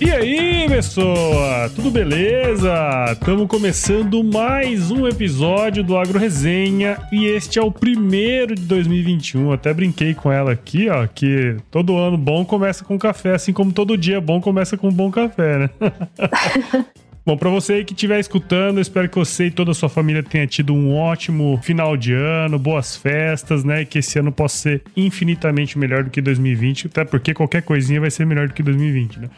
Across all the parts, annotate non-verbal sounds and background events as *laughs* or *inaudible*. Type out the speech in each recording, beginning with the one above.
E aí, pessoa? Tudo beleza? Estamos começando mais um episódio do Agro Resenha e este é o primeiro de 2021. Até brinquei com ela aqui, ó, que todo ano bom começa com café, assim como todo dia bom começa com um bom café, né? *laughs* Bom, para você aí que estiver escutando, espero que você e toda a sua família tenha tido um ótimo final de ano, boas festas, né? Que esse ano possa ser infinitamente melhor do que 2020, até porque qualquer coisinha vai ser melhor do que 2020, né?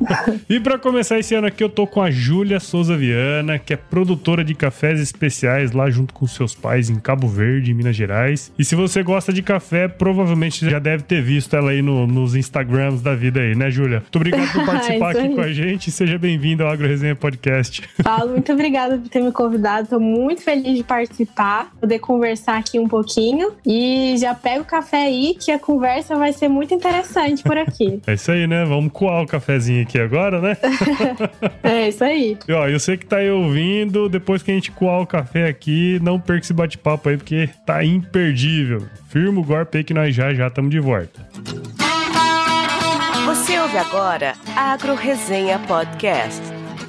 *laughs* e para começar esse ano aqui, eu tô com a Júlia Souza Viana, que é produtora de cafés especiais lá junto com seus pais em Cabo Verde, em Minas Gerais. E se você gosta de café, provavelmente já deve ter visto ela aí no, nos Instagrams da vida aí, né, Júlia? Muito obrigado por *laughs* participar aqui com a gente. Seja bem-vindo ao Agro Resenha Podcast podcast. *laughs* Paulo, muito obrigada por ter me convidado. Estou muito feliz de participar, poder conversar aqui um pouquinho. E já pega o café aí, que a conversa vai ser muito interessante por aqui. *laughs* É isso aí, né? Vamos coar o cafezinho aqui agora, né? *laughs* é isso aí. E, ó, eu sei que tá aí ouvindo, depois que a gente coar o café aqui, não perca esse bate-papo aí, porque tá imperdível. Firma o golpe aí que nós já já estamos de volta. Você ouve agora Agro Resenha Podcast.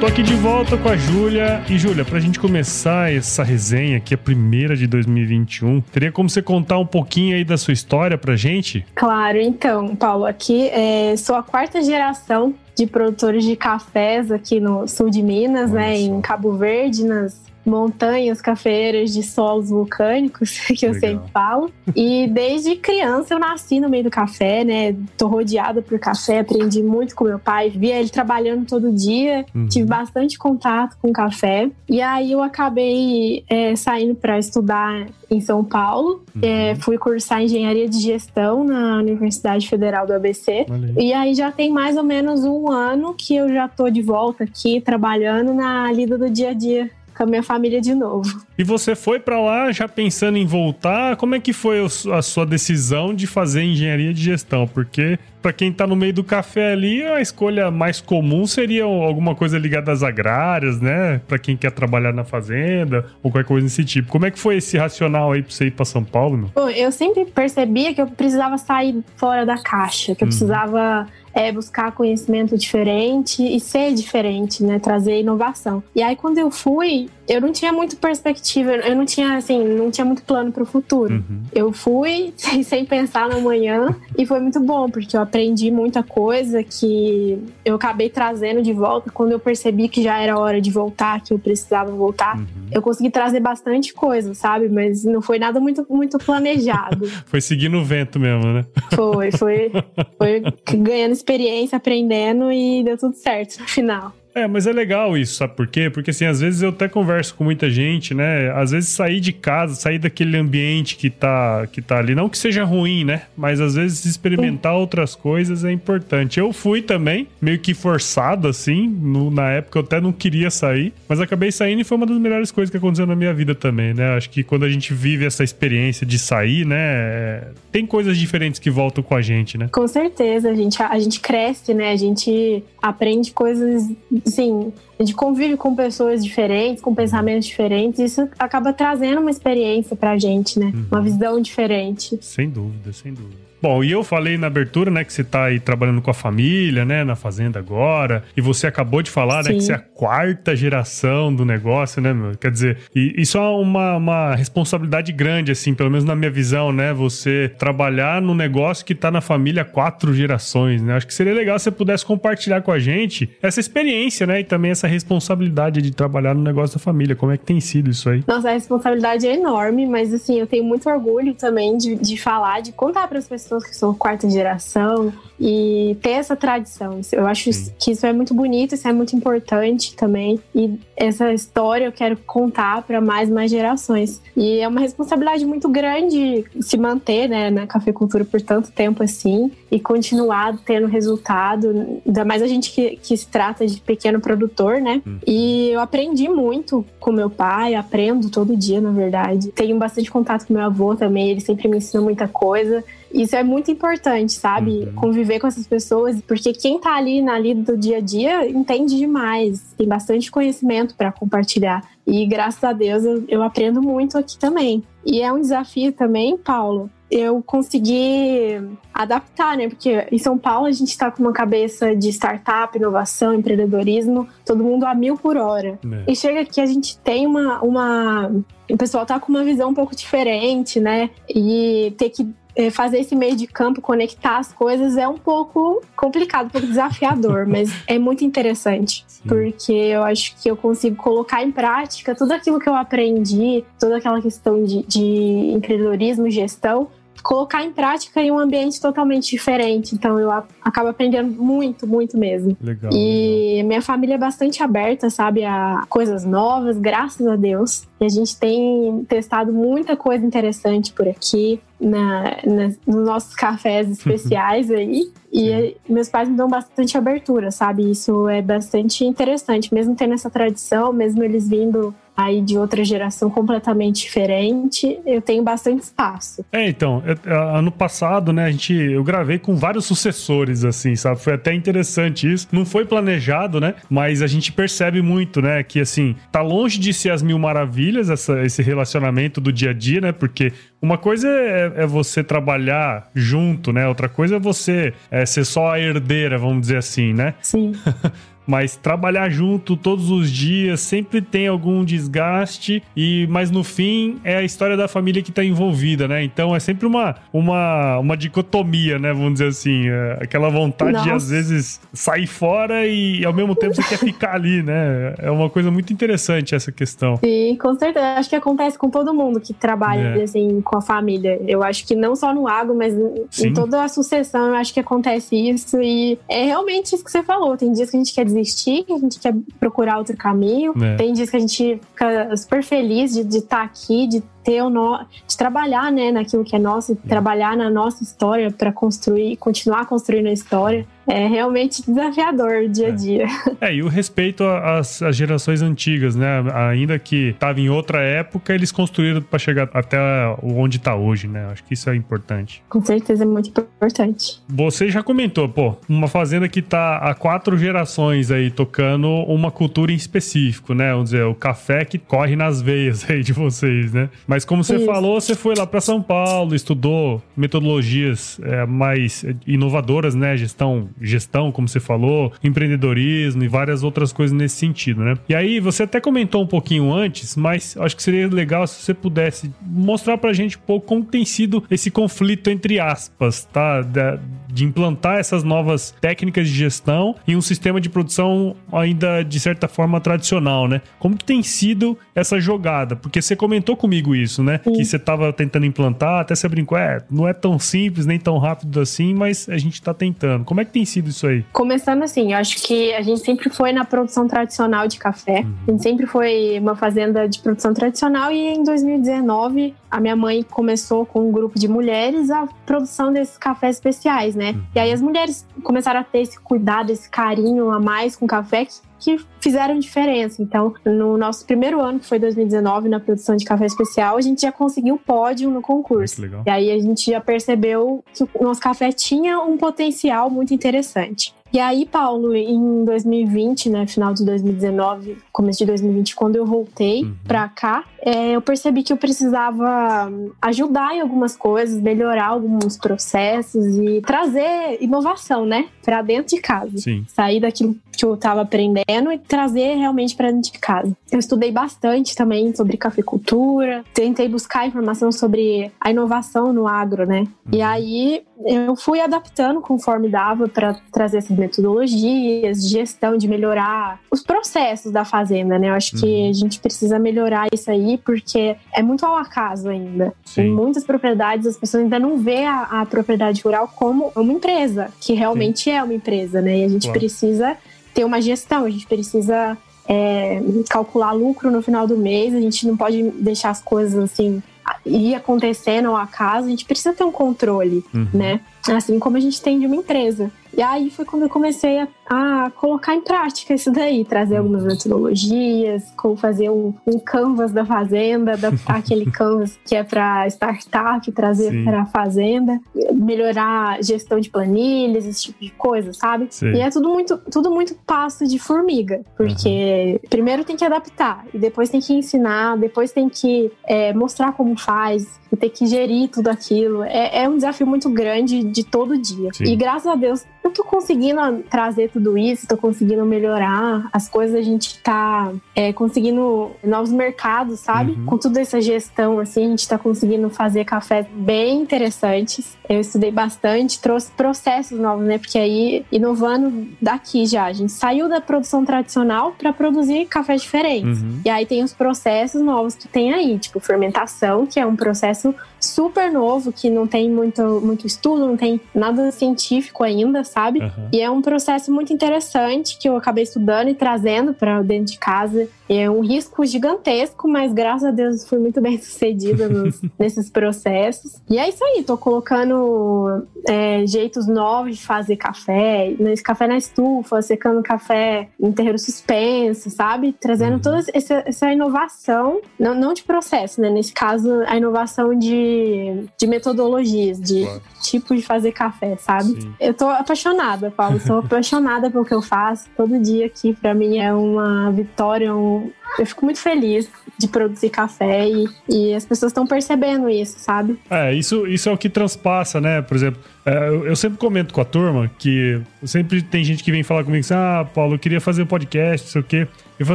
Tô aqui de volta com a Júlia. E, Júlia, pra gente começar essa resenha, que é a primeira de 2021, teria como você contar um pouquinho aí da sua história pra gente? Claro, então, Paulo, aqui é, sou a quarta geração de produtores de cafés aqui no sul de Minas, Olha né, só. em Cabo Verde, nas montanhas cafeeiras de solos vulcânicos, *laughs* que eu sempre falo. E desde criança eu nasci no meio do café, né? Tô rodeada por café, aprendi muito com meu pai, via ele trabalhando todo dia, uhum. tive bastante contato com café. E aí eu acabei é, saindo para estudar em São Paulo. Uhum. É, fui cursar engenharia de gestão na Universidade Federal do ABC. E aí já tem mais ou menos um ano que eu já tô de volta aqui trabalhando na lida do dia a dia com a minha família de novo. E você foi para lá já pensando em voltar? Como é que foi a sua decisão de fazer engenharia de gestão? Porque para quem tá no meio do café ali, a escolha mais comum seria alguma coisa ligada às agrárias, né? Para quem quer trabalhar na fazenda ou qualquer coisa desse tipo. Como é que foi esse racional aí para você ir para São Paulo? Meu? Bom, eu sempre percebia que eu precisava sair fora da caixa, que eu hum. precisava é buscar conhecimento diferente e ser diferente, né? Trazer inovação. E aí, quando eu fui, eu não tinha muito perspectiva, eu não tinha, assim, não tinha muito plano para o futuro. Uhum. Eu fui *laughs* sem, sem pensar no amanhã e foi muito bom, porque eu aprendi muita coisa que eu acabei trazendo de volta. Quando eu percebi que já era hora de voltar, que eu precisava voltar, uhum. eu consegui trazer bastante coisa, sabe? Mas não foi nada muito, muito planejado. *laughs* foi seguindo o vento mesmo, né? Foi, foi, foi *laughs* ganhando experiência, aprendendo e deu tudo certo no final. É, mas é legal isso, sabe por quê? Porque assim, às vezes eu até converso com muita gente, né? Às vezes sair de casa, sair daquele ambiente que tá, que tá ali, não que seja ruim, né? Mas às vezes experimentar outras coisas é importante. Eu fui também, meio que forçado, assim, no, na época eu até não queria sair, mas acabei saindo e foi uma das melhores coisas que aconteceu na minha vida também, né? Acho que quando a gente vive essa experiência de sair, né? É, tem coisas diferentes que voltam com a gente, né? Com certeza, a gente, a gente cresce, né? A gente aprende coisas assim, a gente convive com pessoas diferentes, com pensamentos diferentes, isso acaba trazendo uma experiência pra gente, né? Uhum. Uma visão diferente. Sem dúvida, sem dúvida. Bom, e eu falei na abertura, né, que você tá aí trabalhando com a família, né, na fazenda agora, e você acabou de falar, Sim. né, que você é a quarta geração do negócio, né, meu? Quer dizer, isso é uma, uma responsabilidade grande, assim, pelo menos na minha visão, né, você trabalhar no negócio que tá na família há quatro gerações, né? Acho que seria legal se você pudesse compartilhar com a gente essa experiência, né, e também essa responsabilidade de trabalhar no negócio da família. Como é que tem sido isso aí? Nossa, a responsabilidade é enorme, mas, assim, eu tenho muito orgulho também de, de falar, de contar para as pessoas pessoas que são quarta geração e ter essa tradição. Eu acho Sim. que isso é muito bonito, isso é muito importante também. E essa história eu quero contar para mais mais gerações. E é uma responsabilidade muito grande se manter né, na cafeicultura por tanto tempo assim e continuar tendo resultado. Ainda mais a gente que, que se trata de pequeno produtor, né? Hum. E eu aprendi muito com meu pai, aprendo todo dia, na verdade. Tenho bastante contato com meu avô também, ele sempre me ensina muita coisa. Isso é muito importante, sabe? Uhum. Conviver com essas pessoas, porque quem tá ali na lida do dia a dia entende demais, tem bastante conhecimento para compartilhar. E graças a Deus eu, eu aprendo muito aqui também. E é um desafio também, Paulo, eu consegui adaptar, né? Porque em São Paulo a gente está com uma cabeça de startup, inovação, empreendedorismo, todo mundo a mil por hora. É. E chega que a gente tem uma, uma. O pessoal tá com uma visão um pouco diferente, né? E ter que fazer esse meio de campo, conectar as coisas é um pouco complicado, um pouco desafiador, *laughs* mas é muito interessante, Sim. porque eu acho que eu consigo colocar em prática tudo aquilo que eu aprendi, toda aquela questão de, de empreendedorismo, gestão, colocar em prática em um ambiente totalmente diferente. Então eu acabo aprendendo muito, muito mesmo. Legal. E legal. minha família é bastante aberta, sabe, a coisas novas, graças a Deus. E a gente tem testado muita coisa interessante por aqui, na, na nos nossos cafés *laughs* especiais aí. E meus pais me dão bastante abertura, sabe? Isso é bastante interessante, mesmo tendo essa tradição, mesmo eles vindo aí de outra geração completamente diferente, eu tenho bastante espaço. É, então, ano passado, né, a gente, eu gravei com vários sucessores, assim, sabe? Foi até interessante isso. Não foi planejado, né? Mas a gente percebe muito, né, que assim, tá longe de ser as mil maravilhas essa, esse relacionamento do dia a dia, né? Porque uma coisa é, é, você trabalhar junto, né? Outra coisa é você é, ser só a herdeira, vamos dizer assim, né? Sim. *laughs* mas trabalhar junto todos os dias sempre tem algum desgaste e mas no fim é a história da família que está envolvida, né? Então é sempre uma, uma, uma dicotomia, né? Vamos dizer assim, é aquela vontade Nossa. de às vezes sair fora e, ao mesmo tempo você quer ficar ali, né? É uma coisa muito interessante essa questão. Sim, com certeza. Acho que acontece com todo mundo que trabalha é. assim com a família. Eu acho que não só no agro, mas Sim. em toda a sucessão, eu acho que acontece isso e é realmente isso que você falou. Tem dias que a gente quer desistir, que a gente quer procurar outro caminho. É. Tem dias que a gente fica super feliz de estar tá aqui, de ter o no... de trabalhar, né, naquilo que é nosso, de trabalhar na nossa história para construir, continuar construindo a história. É realmente desafiador dia a é. dia. É, e o respeito às, às gerações antigas, né? Ainda que estava em outra época, eles construíram para chegar até onde está hoje, né? Acho que isso é importante. Com certeza é muito importante. Você já comentou, pô, uma fazenda que está há quatro gerações aí tocando uma cultura em específico, né? Vamos dizer, o café que corre nas veias aí de vocês, né? Mas mas como você Isso. falou, você foi lá para São Paulo, estudou metodologias é, mais inovadoras, né? Gestão, gestão, como você falou, empreendedorismo e várias outras coisas nesse sentido, né? E aí você até comentou um pouquinho antes, mas acho que seria legal se você pudesse mostrar pra gente um pouco como tem sido esse conflito entre aspas, tá? Da, de implantar essas novas técnicas de gestão em um sistema de produção ainda de certa forma tradicional, né? Como que tem sido essa jogada? Porque você comentou comigo isso, né? Sim. Que você estava tentando implantar, até você brincou, é, não é tão simples nem tão rápido assim, mas a gente está tentando. Como é que tem sido isso aí? Começando assim, eu acho que a gente sempre foi na produção tradicional de café. Uhum. A gente sempre foi uma fazenda de produção tradicional e em 2019 a minha mãe começou com um grupo de mulheres a produção desses cafés especiais, né? Uhum. E aí as mulheres começaram a ter esse cuidado, esse carinho a mais com o café que, que fizeram diferença. Então, no nosso primeiro ano, que foi 2019, na produção de café especial, a gente já conseguiu pódio no concurso. E aí a gente já percebeu que o nosso café tinha um potencial muito interessante. E aí, Paulo, em 2020, né, final de 2019, começo de 2020, quando eu voltei uhum. pra cá, é, eu percebi que eu precisava ajudar em algumas coisas, melhorar alguns processos e trazer inovação, né, pra dentro de casa. Sim. Sair daquilo que eu tava aprendendo e trazer realmente para dentro de casa. Eu estudei bastante também sobre cafeicultura, tentei buscar informação sobre a inovação no agro, né? Uhum. E aí eu fui adaptando conforme dava para trazer essas metodologias de gestão, de melhorar os processos da fazenda, né? Eu acho que uhum. a gente precisa melhorar isso aí porque é muito ao acaso ainda. Sim. Em muitas propriedades, as pessoas ainda não vê a, a propriedade rural como uma empresa, que realmente Sim. é uma empresa, né? E a gente claro. precisa ter uma gestão, a gente precisa é, calcular lucro no final do mês, a gente não pode deixar as coisas assim ir acontecendo ao acaso, a gente precisa ter um controle, uhum. né? Assim como a gente tem de uma empresa. E aí foi quando eu comecei a, a colocar em prática isso daí, trazer algumas metodologias, como fazer um, um canvas da fazenda, adaptar *laughs* aquele canvas que é para startup, trazer para a fazenda, melhorar a gestão de planilhas, esse tipo de coisa, sabe? Sim. E é tudo muito, tudo muito passo de formiga, porque uhum. primeiro tem que adaptar, e depois tem que ensinar, depois tem que é, mostrar como faz, e ter que gerir tudo aquilo. É, é um desafio muito grande de todo dia. Sim. E graças a Deus eu tô conseguindo trazer tudo isso, tô conseguindo melhorar as coisas, a gente tá é, conseguindo novos mercados, sabe? Uhum. Com toda essa gestão, assim, a gente tá conseguindo fazer cafés bem interessantes. Eu estudei bastante, trouxe processos novos, né? Porque aí, inovando daqui já, a gente saiu da produção tradicional para produzir cafés diferentes. Uhum. E aí tem os processos novos que tem aí, tipo fermentação, que é um processo super novo, que não tem muito, muito estudo, não tem nada científico ainda, sabe? Uhum. E é um processo muito interessante que eu acabei estudando e trazendo para dentro de casa. É um risco gigantesco, mas graças a Deus fui muito bem *laughs* sucedida nos, *laughs* nesses processos. E é isso aí, tô colocando é, jeitos novos de fazer café, nesse café na estufa, secando café em terreiro suspenso, sabe? Trazendo uhum. toda essa, essa inovação, não, não de processo, né? Nesse caso, a inovação de, de metodologias, de claro. tipo de fazer café, sabe? Sim. Eu tô apaixonada, Paulo, sou *laughs* apaixonada pelo que eu faço. Todo dia aqui, para mim, é uma vitória, um eu fico muito feliz de produzir café e, e as pessoas estão percebendo isso, sabe? É, isso, isso é o que transpassa, né? Por exemplo, é, eu, eu, sempre comento com a turma que sempre tem gente que vem falar comigo assim: ah, Paulo, eu queria fazer um podcast, não sei o quê. Eu falo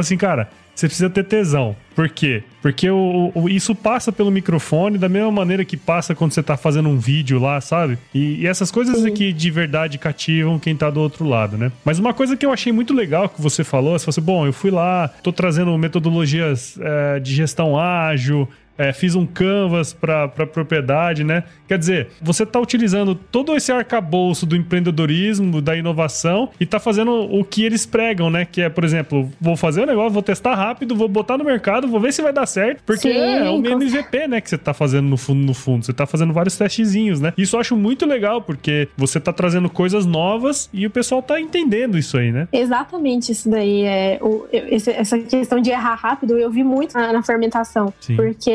assim, cara, você precisa ter tesão. Por quê? Porque o, o, isso passa pelo microfone da mesma maneira que passa quando você tá fazendo um vídeo lá, sabe? E, e essas coisas aqui de verdade cativam quem tá do outro lado, né? Mas uma coisa que eu achei muito legal que você falou, você falou assim, bom, eu fui lá, tô trazendo metodologias é, de gestão ágil, é, fiz um canvas para propriedade, né? Quer dizer, você está utilizando todo esse arcabouço do empreendedorismo, da inovação e está fazendo o que eles pregam, né? Que é, por exemplo, vou fazer o um negócio, vou testar rápido, vou botar no mercado, vou ver se vai dar certo, porque Sim, é o MVP, né? Que você está fazendo no fundo, no fundo. Você está fazendo vários testezinhos, né? Isso eu acho muito legal, porque você está trazendo coisas novas e o pessoal está entendendo isso aí, né? Exatamente isso daí. É, o, essa questão de errar rápido, eu vi muito na, na fermentação. Sim. Porque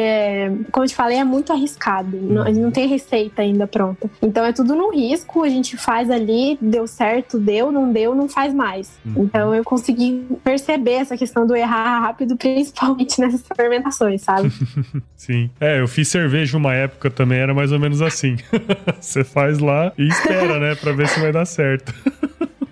como eu te falei, é muito arriscado. Não, a gente não tem receita ainda pronta. Então é tudo no risco, a gente faz ali, deu certo, deu, não deu, não faz mais. Uhum. Então eu consegui perceber essa questão do errar rápido, *laughs* principalmente nessas fermentações, sabe? *laughs* Sim. É, eu fiz cerveja uma época também, era mais ou menos assim. *laughs* Você faz lá e espera, né, pra ver se vai dar certo.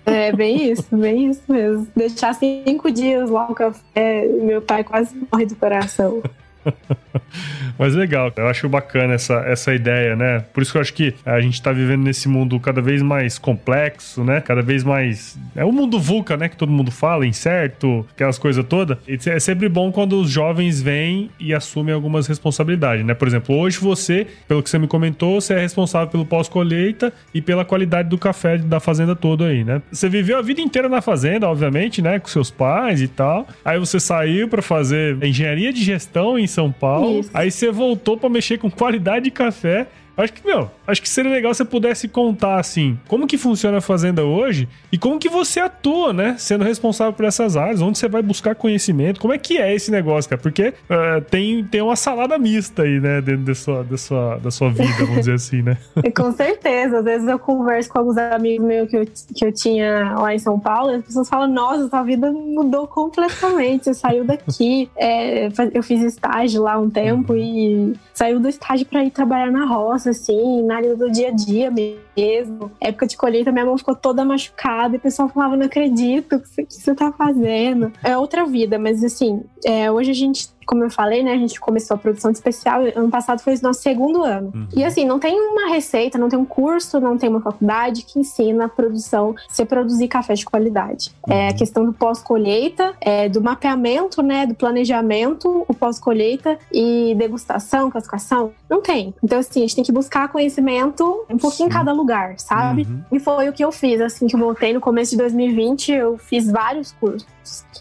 É, bem isso, bem isso mesmo. Deixar cinco dias lá o café, meu pai quase morre do coração. *laughs* Mas legal, eu acho bacana essa, essa ideia, né? Por isso que eu acho que a gente tá vivendo nesse mundo cada vez mais complexo, né? Cada vez mais. É o mundo VUCA, né? Que todo mundo fala, incerto, aquelas coisas todas. É sempre bom quando os jovens vêm e assumem algumas responsabilidades, né? Por exemplo, hoje você, pelo que você me comentou, você é responsável pelo pós-colheita e pela qualidade do café da fazenda toda aí, né? Você viveu a vida inteira na fazenda, obviamente, né? Com seus pais e tal. Aí você saiu para fazer engenharia de gestão em São Paulo. Isso. Aí você voltou para mexer com qualidade de café Acho que, meu, acho que seria legal se você pudesse contar, assim, como que funciona a Fazenda hoje e como que você atua, né? Sendo responsável por essas áreas, onde você vai buscar conhecimento, como é que é esse negócio, cara? Porque uh, tem, tem uma salada mista aí, né, dentro da sua, da sua, da sua vida, vamos dizer assim, né? *laughs* com certeza. Às vezes eu converso com alguns amigos meus que eu, que eu tinha lá em São Paulo e as pessoas falam, nossa, sua vida mudou completamente, você saiu daqui. É, eu fiz estágio lá um tempo uhum. e saiu do estágio para ir trabalhar na roça assim, na do dia a dia mesmo. Época de colheita, minha mão ficou toda machucada e o pessoal falava: Não acredito, o que você tá fazendo? É outra vida, mas assim, é, hoje a gente como eu falei, né, a gente começou a produção de especial, ano passado foi o nosso segundo ano. Uhum. E assim, não tem uma receita, não tem um curso, não tem uma faculdade que ensina a produção, você produzir café de qualidade. Uhum. É a uhum. questão do pós-colheita, é, do mapeamento, né, do planejamento, o pós-colheita e degustação, classificação, não tem. Então assim, a gente tem que buscar conhecimento um pouquinho em cada lugar, sabe? Uhum. E foi o que eu fiz, assim, que eu voltei no começo de 2020, eu fiz vários cursos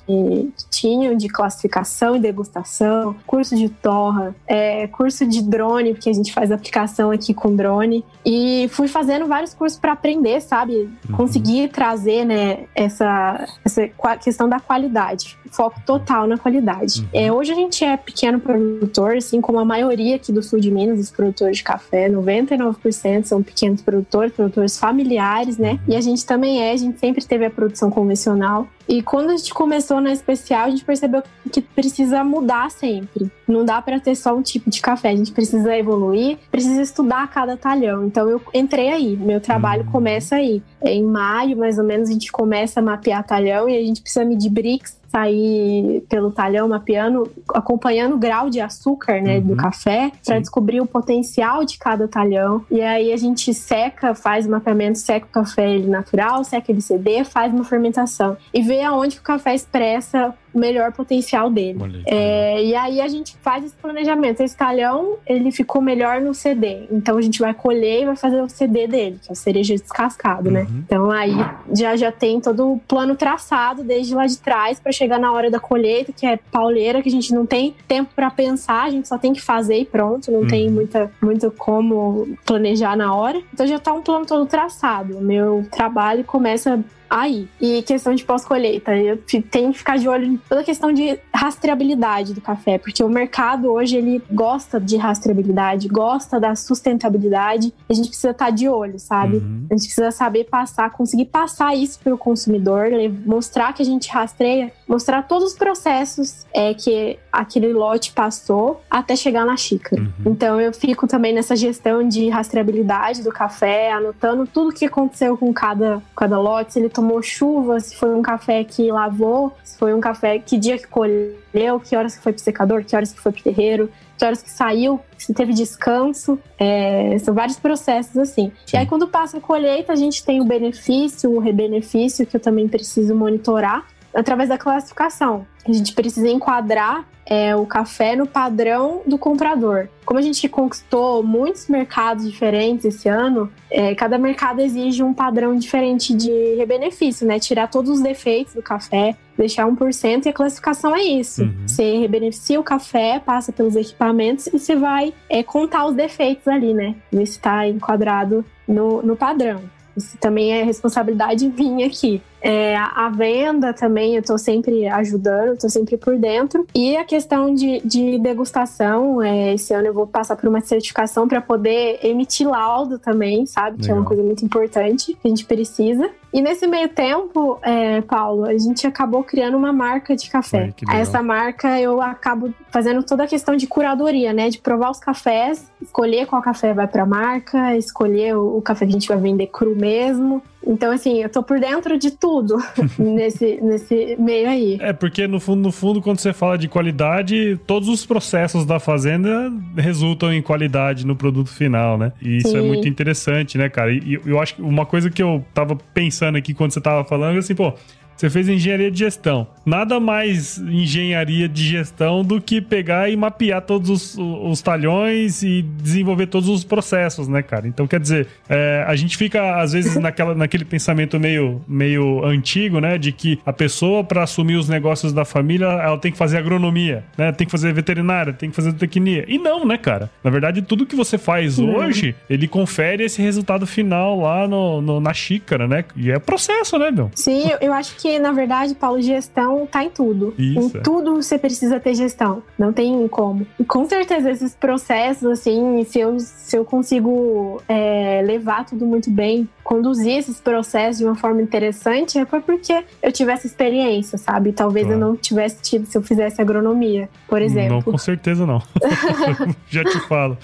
que tinham de classificação e degustação, curso de torra, é, curso de drone, porque a gente faz aplicação aqui com drone. E fui fazendo vários cursos para aprender, sabe? Uhum. Conseguir trazer, né, essa, essa questão da qualidade. Foco total na qualidade. Uhum. É, hoje a gente é pequeno produtor, assim como a maioria aqui do sul de Minas, os produtores de café, 99% são pequenos produtores, produtores familiares, né? Uhum. E a gente também é, a gente sempre teve a produção convencional. E quando a gente começou na especial, a gente percebeu que precisa mudar sempre. Não dá para ter só um tipo de café, a gente precisa evoluir, precisa estudar cada talhão. Então eu entrei aí, meu trabalho uhum. começa aí. Em maio, mais ou menos, a gente começa a mapear talhão e a gente precisa medir BRICS sair pelo talhão mapeando, acompanhando o grau de açúcar, né, uhum. do café, para descobrir o potencial de cada talhão. E aí a gente seca, faz o mapeamento, seca o café ele natural, seca ele CD, faz uma fermentação e vê aonde o café expressa melhor potencial dele. É, e aí a gente faz esse planejamento. Esse talhão, ele ficou melhor no CD. Então a gente vai colher e vai fazer o CD dele, que é o cereja descascado, né? uhum. né? Então aí já, já tem todo o plano traçado desde lá de trás para chegar na hora da colheita, que é pauleira, que a gente não tem tempo para pensar, a gente só tem que fazer e pronto, não uhum. tem muita, muito como planejar na hora. Então já tá um plano todo traçado. Meu trabalho começa aí. E questão de pós-colheita, eu tenho que ficar de olho em toda a questão de rastreabilidade do café, porque o mercado hoje ele gosta de rastreabilidade, gosta da sustentabilidade, a gente precisa estar de olho, sabe? Uhum. A gente precisa saber passar, conseguir passar isso para o consumidor, mostrar que a gente rastreia, mostrar todos os processos é, que aquele lote passou até chegar na xícara. Uhum. Então eu fico também nessa gestão de rastreabilidade do café, anotando tudo que aconteceu com cada, cada lote, se ele tomou chuva, se foi um café que lavou, se foi um café que dia que colheu, que horas que foi pro secador, que horas que foi pro terreiro, que horas que saiu, se teve descanso. É, são vários processos assim. Sim. E aí, quando passa a colheita, a gente tem o benefício, o rebenefício, que eu também preciso monitorar através da classificação. A gente precisa enquadrar é, o café no padrão do comprador. Como a gente conquistou muitos mercados diferentes esse ano, é, cada mercado exige um padrão diferente de benefício, né? Tirar todos os defeitos do café, deixar 1% e a classificação é isso. Uhum. Você rebeneficia o café, passa pelos equipamentos e você vai é, contar os defeitos ali, né? Ver se está enquadrado no, no padrão. Isso também é responsabilidade *laughs* minha aqui. É, a venda também eu estou sempre ajudando, estou sempre por dentro. E a questão de, de degustação, é, esse ano eu vou passar por uma certificação para poder emitir laudo também, sabe? Legal. Que é uma coisa muito importante que a gente precisa. E nesse meio tempo, é, Paulo, a gente acabou criando uma marca de café. Ai, Essa marca eu acabo fazendo toda a questão de curadoria, né? De provar os cafés, escolher qual café vai para a marca, escolher o, o café que a gente vai vender cru mesmo. Então, assim, eu tô por dentro de tudo *laughs* nesse, nesse meio aí. É, porque no fundo, no fundo, quando você fala de qualidade, todos os processos da fazenda resultam em qualidade no produto final, né? E isso é Sim. é muito interessante, né, cara? E eu acho que uma coisa que eu tava pensando aqui quando você tava falando, assim, pô, você fez engenharia de gestão. Nada mais engenharia de gestão do que pegar e mapear todos os, os talhões e desenvolver todos os processos, né, cara? Então, quer dizer, é, a gente fica, às vezes, naquela, naquele pensamento meio, meio antigo, né? De que a pessoa, para assumir os negócios da família, ela tem que fazer agronomia, né? Tem que fazer veterinária, tem que fazer tecnia. E não, né, cara? Na verdade, tudo que você faz uhum. hoje, ele confere esse resultado final lá no, no, na xícara, né? E é processo, né, meu? Sim, eu acho que que, na verdade, Paulo, gestão tá em tudo. Isso. Em tudo você precisa ter gestão. Não tem como. E com certeza, esses processos, assim, se eu, se eu consigo é, levar tudo muito bem, conduzir esses processos de uma forma interessante, é porque eu tivesse experiência, sabe? Talvez claro. eu não tivesse tido se eu fizesse agronomia, por exemplo. Não, com certeza não. *laughs* *laughs* Já te falo.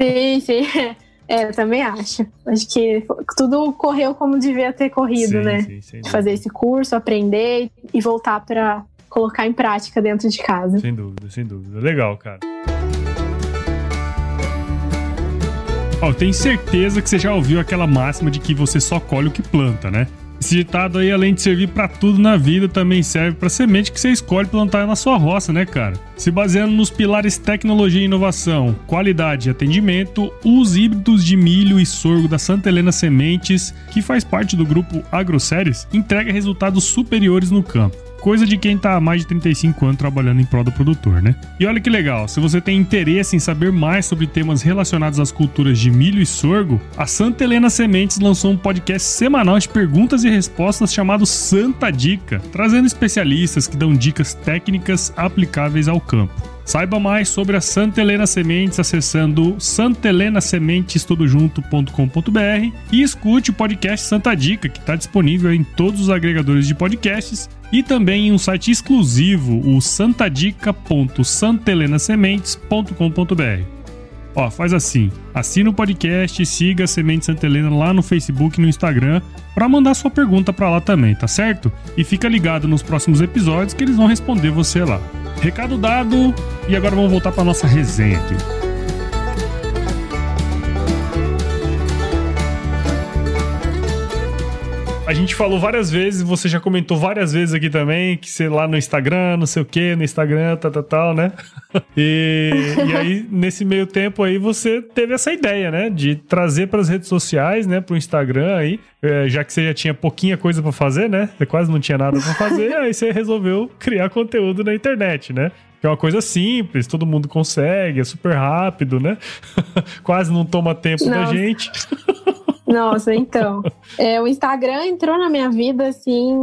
sim, sim. *laughs* É, eu também acho. Acho que tudo correu como devia ter corrido, sim, né? Sim, Fazer esse curso, aprender e voltar para colocar em prática dentro de casa. Sem dúvida, sem dúvida. Legal, cara. Ó, eu tenho certeza que você já ouviu aquela máxima de que você só colhe o que planta, né? Esse ditado aí, além de servir para tudo na vida, também serve para semente que você escolhe plantar na sua roça, né, cara? Se baseando nos pilares tecnologia e inovação, qualidade e atendimento, os híbridos de milho e sorgo da Santa Helena Sementes, que faz parte do grupo AgroSéries, entrega resultados superiores no campo coisa de quem tá há mais de 35 anos trabalhando em prol do produtor, né? E olha que legal, se você tem interesse em saber mais sobre temas relacionados às culturas de milho e sorgo, a Santa Helena Sementes lançou um podcast semanal de perguntas e respostas chamado Santa Dica, trazendo especialistas que dão dicas técnicas aplicáveis ao campo. Saiba mais sobre a Santa Helena Sementes acessando santeelenasementestudojunto.com.br e escute o podcast Santa Dica, que está disponível em todos os agregadores de podcasts e também em um site exclusivo, o santadica.santelenasementes.com.br. Ó, faz assim, assina o podcast siga a Semente Santa Helena lá no Facebook e no Instagram para mandar sua pergunta para lá também, tá certo? E fica ligado nos próximos episódios que eles vão responder você lá. Recado dado, e agora vamos voltar para nossa resenha aqui. A gente falou várias vezes, você já comentou várias vezes aqui também, que você lá no Instagram, não sei o que, no Instagram, tal, tal, tal, né? *laughs* E, e aí, nesse meio tempo aí, você teve essa ideia, né? De trazer para as redes sociais, né? Para o Instagram aí, é, já que você já tinha pouquinha coisa para fazer, né? Você quase não tinha nada para fazer, *laughs* aí você resolveu criar conteúdo na internet, né? Que é uma coisa simples, todo mundo consegue, é super rápido, né? *laughs* quase não toma tempo Nossa. da gente. Nossa, então. É, o Instagram entrou na minha vida, assim,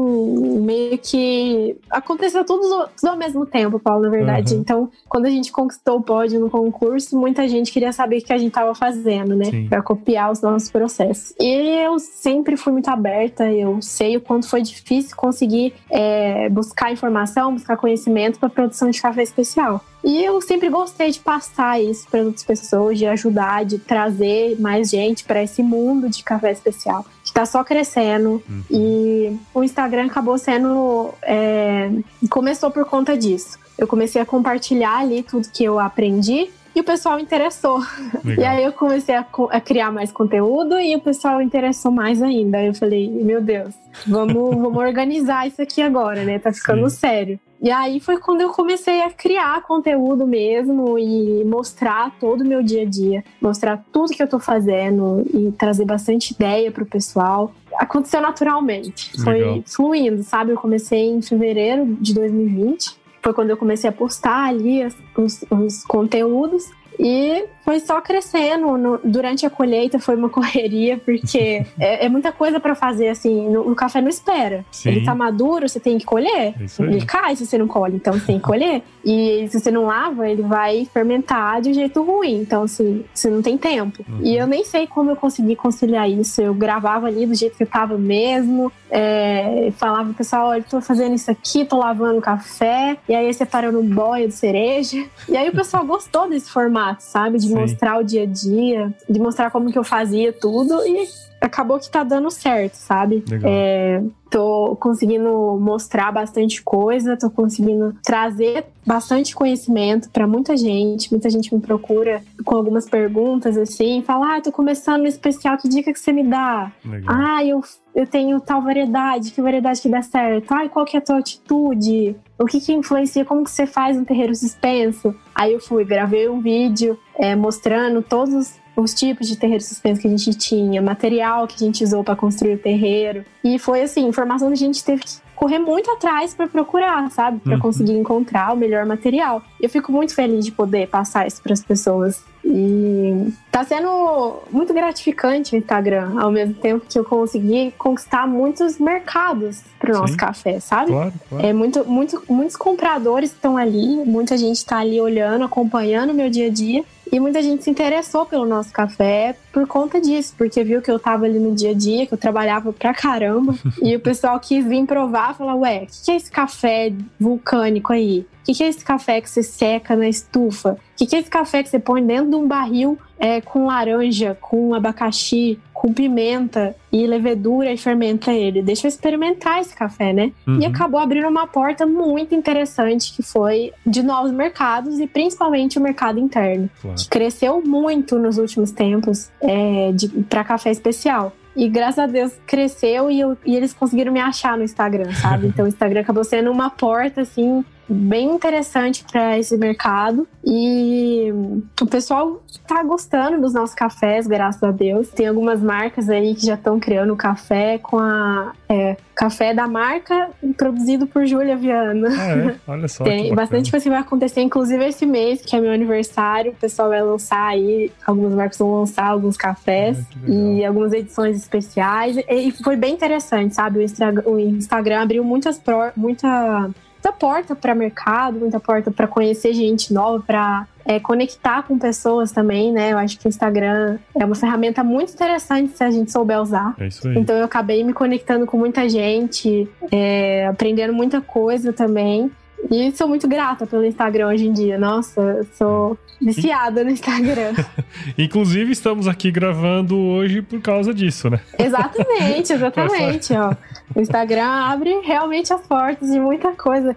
meio que. Aconteceu tudo, tudo ao mesmo tempo, Paulo, na verdade. Uhum. Então, quando a gente conquistou o pódio no concurso, muita gente queria saber o que a gente estava fazendo, né? Sim. Pra copiar os nossos processos. E eu sempre fui muito aberta, eu sei o quanto foi difícil conseguir é, buscar informação, buscar conhecimento para produção de café especial. E eu sempre gostei de passar isso para outras pessoas, de ajudar, de trazer mais gente para esse mundo de café especial, que está só crescendo. Uhum. E o Instagram acabou sendo. É, começou por conta disso. Eu comecei a compartilhar ali tudo que eu aprendi e o pessoal interessou. *laughs* Legal. E aí eu comecei a, a, criar mais conteúdo e o pessoal interessou mais ainda. Eu falei, meu Deus, vamos, vamos *laughs* organizar isso aqui agora, né? Tá ficando Sim. sério. E aí foi quando eu comecei a criar conteúdo mesmo e mostrar todo o meu dia a dia, mostrar tudo que eu tô fazendo e trazer bastante ideia pro pessoal. Aconteceu naturalmente, Legal. foi fluindo, sabe? Eu comecei em fevereiro de 2020 foi quando eu comecei a postar ali os, os conteúdos. E foi só crescendo. No, durante a colheita foi uma *laughs* correria, porque é, é, muita coisa para fazer, assim. No, o café não espera. Sim. Ele tá maduro, você tem que colher. É ele cai se você não colhe, então você tem que colher. E se você não lava, ele vai fermentar de um jeito ruim. Então, assim, você não tem tempo. Uhum. E eu nem sei como eu consegui conciliar isso. Eu gravava ali do jeito que eu tava mesmo. É, falava pro pessoal, olha, tô fazendo isso aqui, tô lavando café. E aí separando boia de cereja. E aí o pessoal gostou desse formato, sabe? De Sim. Mostrar o dia a dia, de mostrar como que eu fazia tudo e acabou que tá dando certo, sabe? É, tô conseguindo mostrar bastante coisa, tô conseguindo trazer bastante conhecimento para muita gente. Muita gente me procura com algumas perguntas assim, fala: "Ah, tô começando no especial, que dica que você me dá?" Legal. "Ah, eu eu tenho tal variedade, que variedade que dá certo? Ah, qual que é a tua atitude? O que que influencia? Como que você faz um terreiro suspenso?" Aí eu fui, gravei um vídeo é, mostrando todos os tipos de terreiro suspenso que a gente tinha, material que a gente usou para construir o terreiro. E foi assim, informação que a gente teve que correr muito atrás para procurar, sabe? Para uhum. conseguir encontrar o melhor material. Eu fico muito feliz de poder passar isso para as pessoas. E tá sendo muito gratificante o Instagram, ao mesmo tempo que eu consegui conquistar muitos mercados pro nosso Sim. café, sabe? Claro, claro. É muito, muito, muitos compradores estão ali, muita gente está ali olhando, acompanhando o meu dia a dia. E muita gente se interessou pelo nosso café por conta disso, porque viu que eu tava ali no dia a dia, que eu trabalhava pra caramba. *laughs* e o pessoal quis vir provar, falar, ué, o que, que é esse café vulcânico aí? O que, que é esse café que você seca na estufa? O que, que é esse café que você põe dentro de um barril é, com laranja, com abacaxi, com pimenta e levedura e fermenta ele. Deixa eu experimentar esse café, né? Uhum. E acabou abrindo uma porta muito interessante que foi de novos mercados e principalmente o mercado interno, Claro. que cresceu muito nos últimos tempos é, para café especial. E graças a Deus cresceu e, eu- e eles conseguiram me achar no Instagram, sabe? *laughs* Então o Instagram acabou sendo uma porta, assim, bem interessante para esse mercado. E o pessoal tá gostando dos nossos cafés, graças a Deus. Tem algumas marcas aí que já estão criando café com a. É, café da marca produzido por Júlia Viana. Ah, é? *laughs* Olha só. Tem bastante coisa que vai acontecer, inclusive esse mês, que é meu aniversário. O pessoal vai lançar aí, algumas marcas vão lançar alguns cafés Ah, e algumas edições especiais. E foi bem interessante, sabe? O Instagram, o Instagram abriu muitas pro- muita, muita porta para mercado, muita porta para conhecer gente nova, para conectar com pessoas também, né? Eu acho que o Instagram é uma ferramenta muito interessante se a gente souber usar. É isso aí. Então eu acabei me conectando com muita gente, é, aprendendo muita coisa também. E sou muito grata pelo Instagram hoje em dia. Nossa, sou viciada no Instagram. *laughs* Inclusive, estamos aqui gravando hoje por causa disso, né? exatamente, *laughs* exatamente. Ó. O Instagram abre realmente as portas de muita coisa.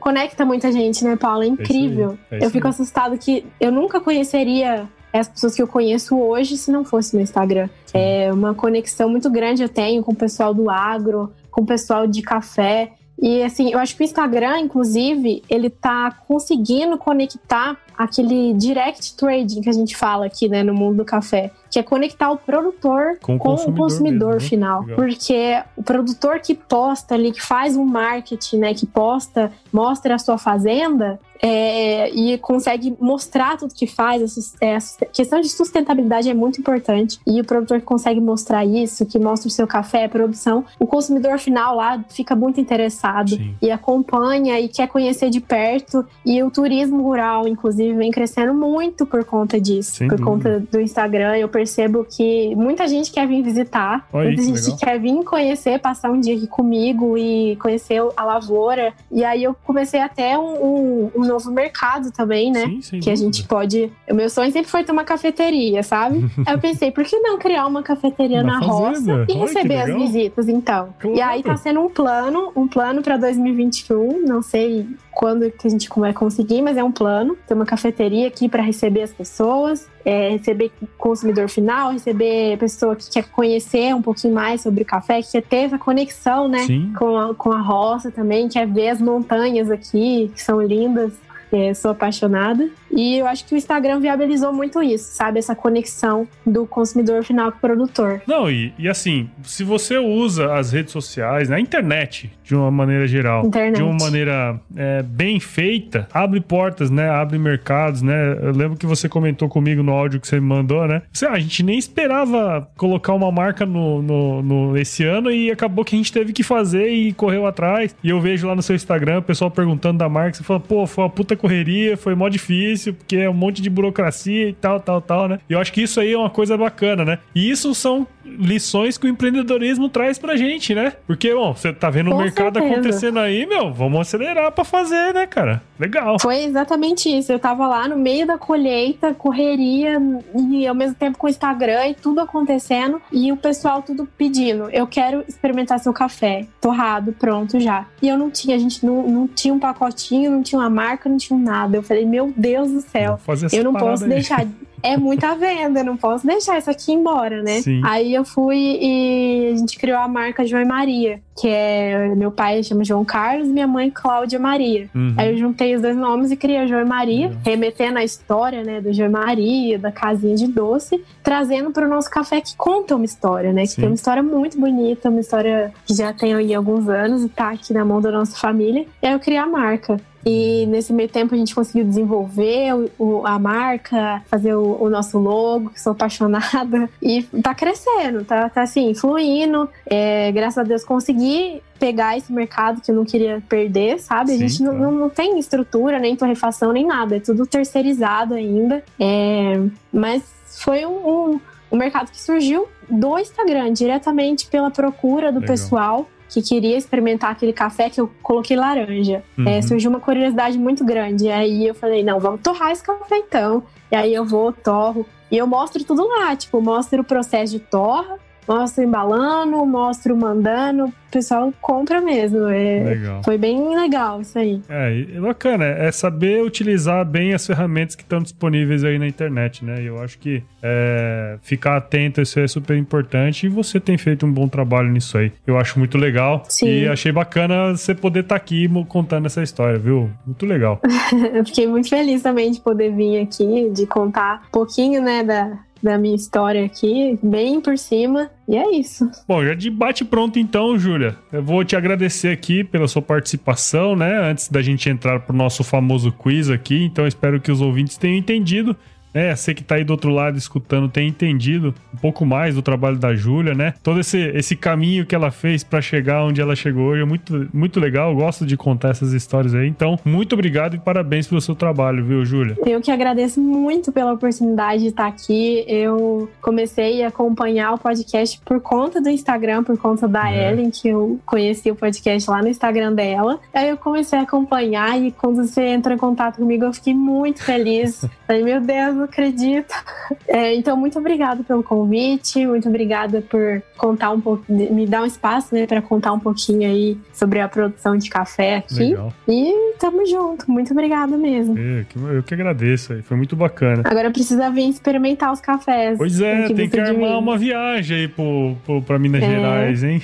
Conecta muita gente, né, Paula? É incrível. É eu fico assustada que eu nunca conheceria as pessoas que eu conheço hoje se não fosse no Instagram. É uma conexão muito grande eu tenho com o pessoal do agro, com o pessoal de café. E assim, eu acho que o Instagram, inclusive, ele tá conseguindo conectar aquele direct trading que a gente fala aqui, né, no mundo do café, que é conectar o produtor Com o com, o consumidor consumidor mesmo, né? final. Legal. Porque o produtor que posta ali, que faz um marketing, né, que posta, mostra a sua fazenda, é, e consegue mostrar tudo que faz. A é, a questão de sustentabilidade é muito importante. E o produtor que consegue mostrar isso, que mostra o seu café, a produção, o consumidor final lá fica muito interessado Sim. e acompanha e quer conhecer de perto. E o turismo rural, inclusive, vem crescendo muito por conta disso. Sem por dúvida. conta do Instagram, eu percebo que muita gente quer vir visitar, Olha muita que gente legal. quer vir conhecer, passar um dia aqui comigo e conhecer a lavoura. E aí eu comecei até um- um novo mercado também, né? Sim, sem que a gente pode. O meu sonho sempre foi ter uma cafeteria, sabe? *laughs* Aí eu pensei, por que não criar uma cafeteria Na na, roça e Olha que receber as visitas, então? Claro. E aí tá sendo um plano, um plano pra 2021, não sei quando que a gente vai conseguir, mas é um plano. Ter uma cafeteria aqui pra receber as pessoas, é, receber consumidor final, receber pessoa que quer conhecer um pouquinho mais sobre o café, que quer ter essa conexão, né? Sim. com a, com a roça também, quer ver as montanhas aqui, que são lindas. É, sou apaixonada. E eu acho que o Instagram viabilizou muito isso, sabe? Essa conexão do consumidor final com o produtor. Não, e, e assim, se você usa as redes sociais, né, a internet, de uma maneira geral, Internet. de uma maneira é, bem feita, abre portas, né? Abre mercados, né? Eu lembro que você comentou comigo no áudio que você me mandou, né? Você, a gente nem esperava colocar uma marca no, no, no- esse ano e acabou que a gente teve que fazer e correu atrás. E eu vejo lá no seu Instagram o pessoal perguntando da marca, você fala, pô, foi uma puta correria, foi mó difícil, porque é um monte de burocracia e tal, tal, tal, né? E eu acho que isso aí é uma coisa bacana, né? E isso são lições que o empreendedorismo traz pra gente, né? Porque, bom, você tá vendo o mercado certeza. acontecendo aí, meu, vamos acelerar pra fazer, né, cara? Legal. Foi exatamente isso. Eu tava lá no meio da colheita, correria, e ao mesmo tempo com o Instagram e tudo acontecendo, e o pessoal tudo pedindo: eu quero experimentar seu café, torrado, pronto já. E eu não tinha, a gente não, não tinha um pacotinho, não tinha uma marca, não tinha nada. Eu falei: meu Deus do céu. Eu não posso aí. deixar. É muita venda, eu não posso deixar isso aqui embora, né? Sim. Aí eu fui e a gente criou a marca João e Maria, que é meu pai chama João Carlos e minha mãe Cláudia Maria. Uhum. Aí eu juntei os dois nomes e criei a João e Maria, Legal. remetendo a história, né, do João e Maria, da casinha de doce, trazendo para o nosso café que conta uma história, né? Que Sim. tem uma história muito bonita, uma história que já tem aí alguns anos e tá aqui na mão da nossa família. E aí eu criei a marca. E nesse meio tempo a gente conseguiu desenvolver o, o- a marca, fazer o, o nosso logo, que sou apaixonada. *laughs* E tá crescendo, tá, tá assim, fluindo. É, graças a Deus consegui pegar esse mercado que eu não queria perder, sabe? a Sim, gente não, claro. não, não tem estrutura, nem torrefação, nem nada. É tudo terceirizado ainda. É, mas foi um, um, um mercado que surgiu do Instagram, diretamente pela procura do Legal. pessoal que queria experimentar aquele café que eu coloquei laranja. Uhum. É, surgiu uma curiosidade muito grande. E aí eu falei, não, vamos torrar esse café então. E aí eu vou, torro. E eu mostro tudo lá, tipo, mostro o processo de torra, mostro embalando, mostro mandando, o pessoal compra mesmo. É, Legal. Foi bem legal isso aí. É, bacana, é saber utilizar bem as ferramentas que estão disponíveis aí na internet, né? E eu acho que é, ficar atento, isso é super importante e você tem feito um bom trabalho nisso aí. Eu acho muito legal Sim. e achei bacana você poder estar aqui mo- contando essa história, viu? Muito legal. *laughs* Eu fiquei muito feliz também de poder vir aqui, de contar um pouquinho, né, da, da minha história aqui, bem por cima. E é isso. Bom, já de bate pronto então, Júlia. Eu vou te agradecer aqui pela sua participação, né? Antes da gente entrar pro nosso famoso quiz aqui, então espero que os ouvintes tenham entendido. Né? Você que tá aí do outro lado escutando tenha entendido um pouco mais do trabalho da Júlia, né? Todo esse, esse caminho que ela fez para chegar onde ela chegou hoje é muito, muito legal. Eu gosto de contar essas histórias aí. Então, muito obrigado e parabéns pelo seu trabalho, viu, Júlia? Eu que agradeço muito pela oportunidade de estar aqui. Eu comecei a acompanhar o podcast por conta do Instagram, por conta da É. Ellen, que eu conheci o podcast lá no Instagram dela. Aí eu comecei a acompanhar e quando você entrou em contato comigo, eu fiquei muito feliz. *laughs* Falei, meu Deus, acredito. *laughs* É, então, muito obrigada pelo convite, muito obrigada por contar um pouco, me dar um espaço, né, para contar um pouquinho aí sobre a produção de café aqui. Legal. E tamo junto. Muito obrigada mesmo. Eu que, eu que agradeço aí. Foi muito bacana. Agora precisa vir experimentar os cafés. Pois é, tem que armar uma viagem aí pro, pro, pra Minas É. Gerais, hein?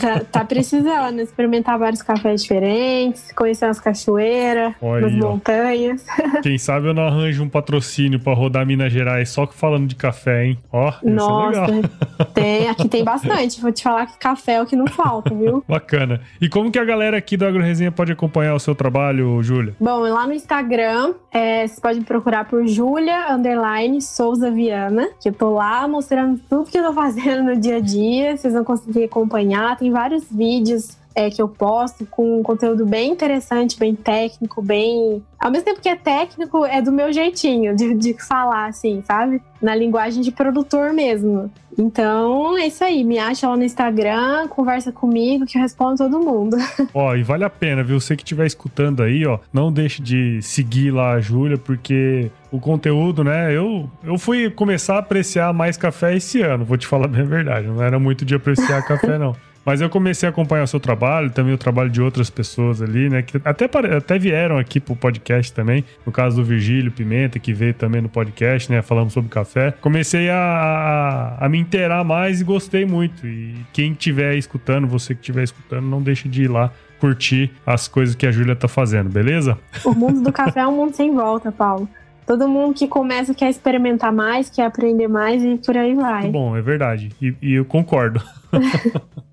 Tá, tá precisando experimentar vários cafés diferentes, conhecer as cachoeiras, Olha as aí, ó. montanhas. *laughs* Quem sabe eu não arranjo um patrocínio pra rodar Minas Gerais só falando de café, hein? Ó, é Nossa, legal. *laughs* tem, aqui tem bastante. Vou te falar que café é o que não falta, viu? Bacana. E como que a galera aqui do Agro Resenha pode acompanhar o seu trabalho, Júlia? Bom, lá no Instagram, é, vocês podem procurar por Julia Underline Souza Viana, que eu tô lá mostrando tudo que eu tô fazendo no dia a dia. Vocês vão conseguir acompanhar. Tem vários vídeos é, que eu posto com conteúdo bem interessante, bem técnico, bem. Ao mesmo tempo que é técnico, é do meu jeitinho de, de falar, assim, sabe? Na linguagem de produtor mesmo. Então, é isso aí. Me acha lá no Instagram, conversa comigo que eu respondo todo mundo. *laughs* Ó, e vale a pena, viu? Você que estiver escutando aí, ó, não deixe de seguir lá a Júlia, porque o conteúdo, né? Eu, eu fui começar a apreciar mais café esse ano, vou te falar bem a verdade. Não era muito de apreciar café, *laughs* não. Mas eu comecei a acompanhar o seu trabalho, também o trabalho de outras pessoas ali, né? Que até, até vieram aqui pro podcast também. No caso do Virgílio Pimenta, que veio também no podcast, né? Falando sobre café. Comecei a, a, a me inteirar mais e gostei muito. E quem estiver escutando, você que estiver escutando, não deixe de ir lá curtir as coisas que a Júlia tá fazendo, beleza? O mundo do café é um mundo sem volta, Paulo. Todo mundo que começa quer experimentar mais, quer aprender mais e por aí vai. Muito bom, é verdade. E, e eu concordo. *laughs*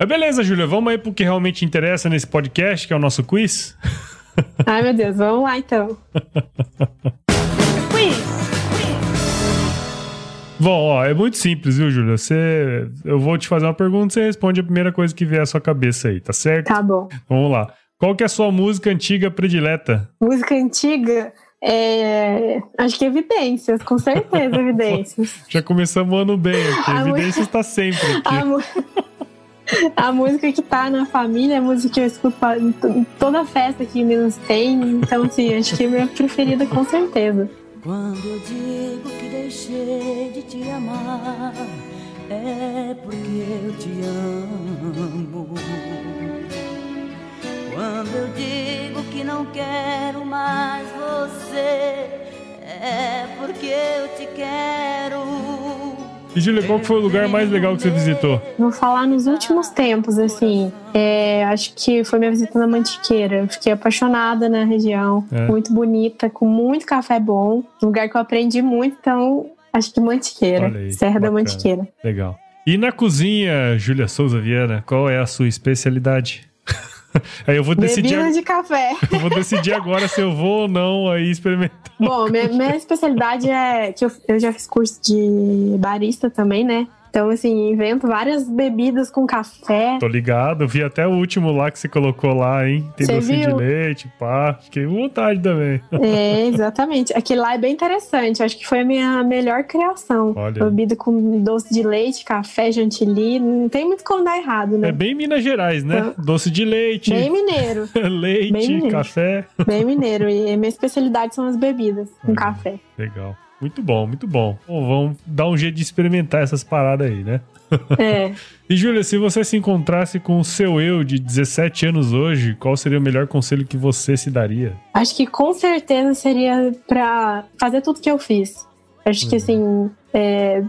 Mas beleza, Júlia, vamos aí pro que realmente interessa nesse podcast, que é o nosso quiz. *laughs* Ai, meu Deus, vamos lá então. *laughs* Bom, ó, é muito simples, viu, Júlia? Você, eu vou te fazer uma pergunta, você responde a primeira coisa que vier à sua cabeça aí, tá certo? Tá bom. Vamos lá. Qual que é a sua música antiga predileta? Música antiga, é... acho que evidências, com certeza, *laughs* evidências. Já começamos o ano bem aqui. A mu- Evidência está sempre aqui. A música que tá na família é a música que eu escuto em to- em toda festa que Minas tem. Então, assim, acho que é minha preferida, com certeza. Quando eu digo que deixei de te amar, é porque eu te amo. Quando eu digo que não quero mais você, é porque eu te quero. E, Júlia, qual foi o lugar mais legal que você visitou? Vou falar nos últimos tempos, assim. é, acho que foi minha visita na Mantiqueira. Eu fiquei apaixonada na região. É. Muito bonita, com muito café bom. Um lugar que eu aprendi muito, então acho que Mantiqueira. Aí, Serra da bacana. Mantiqueira. Legal. E na cozinha, Júlia Souza Viana, qual é a sua especialidade? *laughs* aí eu vou decidir, Bebida de café. *laughs* eu vou decidir agora se eu vou ou não aí experimentar. Bom, minha, minha especialidade é que eu, eu já fiz curso de barista também, né? Então, assim, invento várias bebidas com café. Tô ligado, vi até o último lá que você colocou lá, hein? Tem Você doce de viu? leite, pá. Fiquei com vontade também. É, *laughs* exatamente. Aquele lá é bem interessante. Acho que foi a minha melhor criação. Olha. Bebida com doce de leite, café, chantilly. Não tem muito como dar errado, né? É bem Minas Gerais, né? Doce de leite, Bem mineiro. *laughs* leite, bem mineiro. café. Bem mineiro. E minha especialidade são as bebidas com Hum. café. Legal. Muito bom, muito bom. bom. Vamos dar um jeito de experimentar essas paradas aí, né? É. *laughs* e Júlia, se você se encontrasse com o seu eu de 17 anos hoje, qual seria o melhor conselho que você se daria? Acho que com certeza seria para fazer tudo que eu fiz. Acho uhum. que assim, é,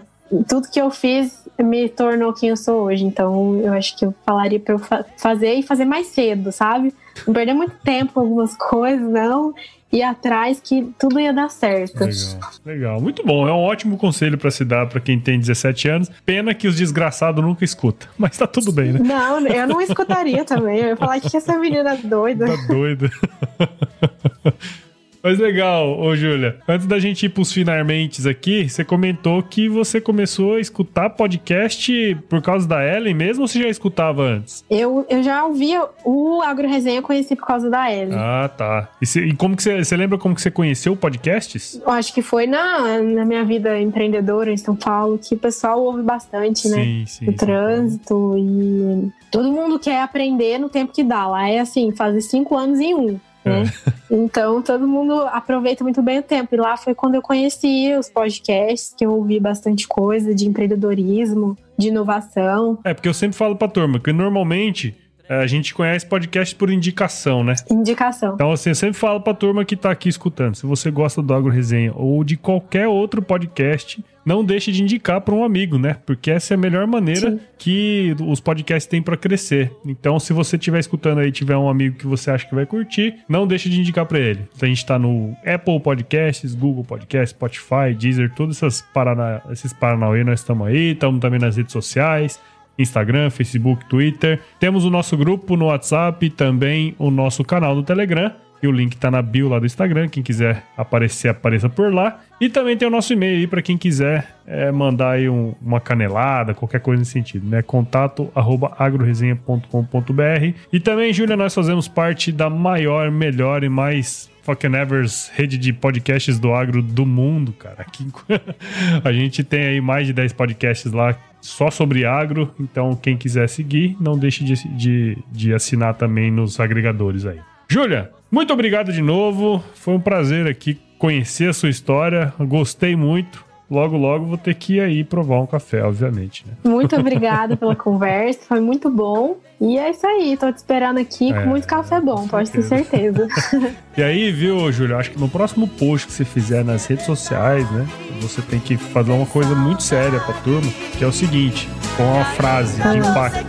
tudo que eu fiz me tornou quem eu sou hoje. Então, eu acho que eu falaria para eu fa fazer e fazer mais cedo, sabe? Não perder muito tempo com algumas *laughs* coisas, não ir atrás que tudo ia dar certo. Legal, legal. Muito bom. É um ótimo conselho para se dar para quem tem 17 anos. Pena que os desgraçados nunca escutam, *laughs* mas tá tudo bem, né? Não, eu não escutaria também. Eu ia falar que essa menina é doida. Tá doida. *laughs* Mas legal, ô Júlia. Antes da gente ir pros finalmente aqui, você comentou que você começou a escutar podcast por causa da Ellen mesmo ou você já escutava antes? Eu, eu já ouvia o Agro Resenha, eu conheci por causa da Ellen. Ah, tá. E, cê, e como que você, você lembra como que você conheceu podcasts? Eu acho que foi na, na minha vida empreendedora em São Paulo, que o pessoal ouve bastante, né? Sim, sim. O trânsito e todo mundo quer aprender no tempo que dá. Lá é assim, fazer cinco anos em um. Né? Então todo mundo aproveita muito bem o tempo. E lá foi quando eu conheci os podcasts, que eu ouvi bastante coisa de empreendedorismo, de inovação. É, porque eu sempre falo pra turma que normalmente é, a gente conhece podcast por indicação, né? Indicação. Então, assim, eu sempre falo pra turma que tá aqui escutando: se você gosta do Agro Resenha ou de qualquer outro podcast, não deixe de indicar para um amigo, né? Porque essa é a melhor maneira Sim. que os podcasts têm para crescer. Então, se você estiver escutando aí, tiver um amigo que você acha que vai curtir, não deixe de indicar para ele. Então, a gente tá no Apple Podcasts, Google Podcasts, Spotify, Deezer, todos essas parana, esses paranauê nós estamos aí, estamos também nas redes sociais. Instagram, Facebook, Twitter. Temos o nosso grupo no WhatsApp e também o nosso canal no Telegram. E o link tá na bio lá do Instagram. Quem quiser aparecer, apareça por lá. E também tem o nosso e-mail aí para quem quiser é, mandar aí um, uma canelada, qualquer coisa nesse sentido, né? Contato arroba agroresenha.com.br. E também, Júlia, nós fazemos parte da maior, melhor e mais fucking evers rede de podcasts do agro do mundo, cara. Aqui *laughs* a gente tem aí mais de 10 podcasts lá só sobre agro. Então, quem quiser seguir, não deixe de, de, de assinar também nos agregadores aí. Júlia, muito obrigado de novo. Foi um prazer aqui conhecer a sua história. Gostei muito. Logo, logo vou ter que ir aí provar um café, obviamente. Né? Muito *laughs* obrigada pela conversa, foi muito bom. E é isso aí, tô te esperando aqui é, com muito café bom, pode ter certeza. *laughs* e aí, viu, Júlio? Acho que no próximo post que você fizer nas redes sociais, né? Você tem que fazer uma coisa muito séria pra turma, que é o seguinte: com uma frase que impacta.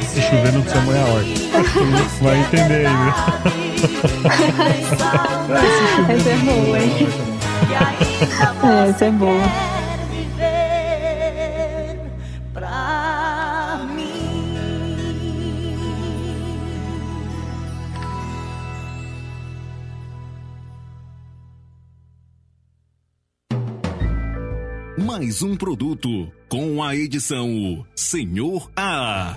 Se chover, não precisa molhar a horta. *laughs* Vai entender aí, né? Essa é boa, hein? é, essa é boa. Mais um produto com a edição Senhor A.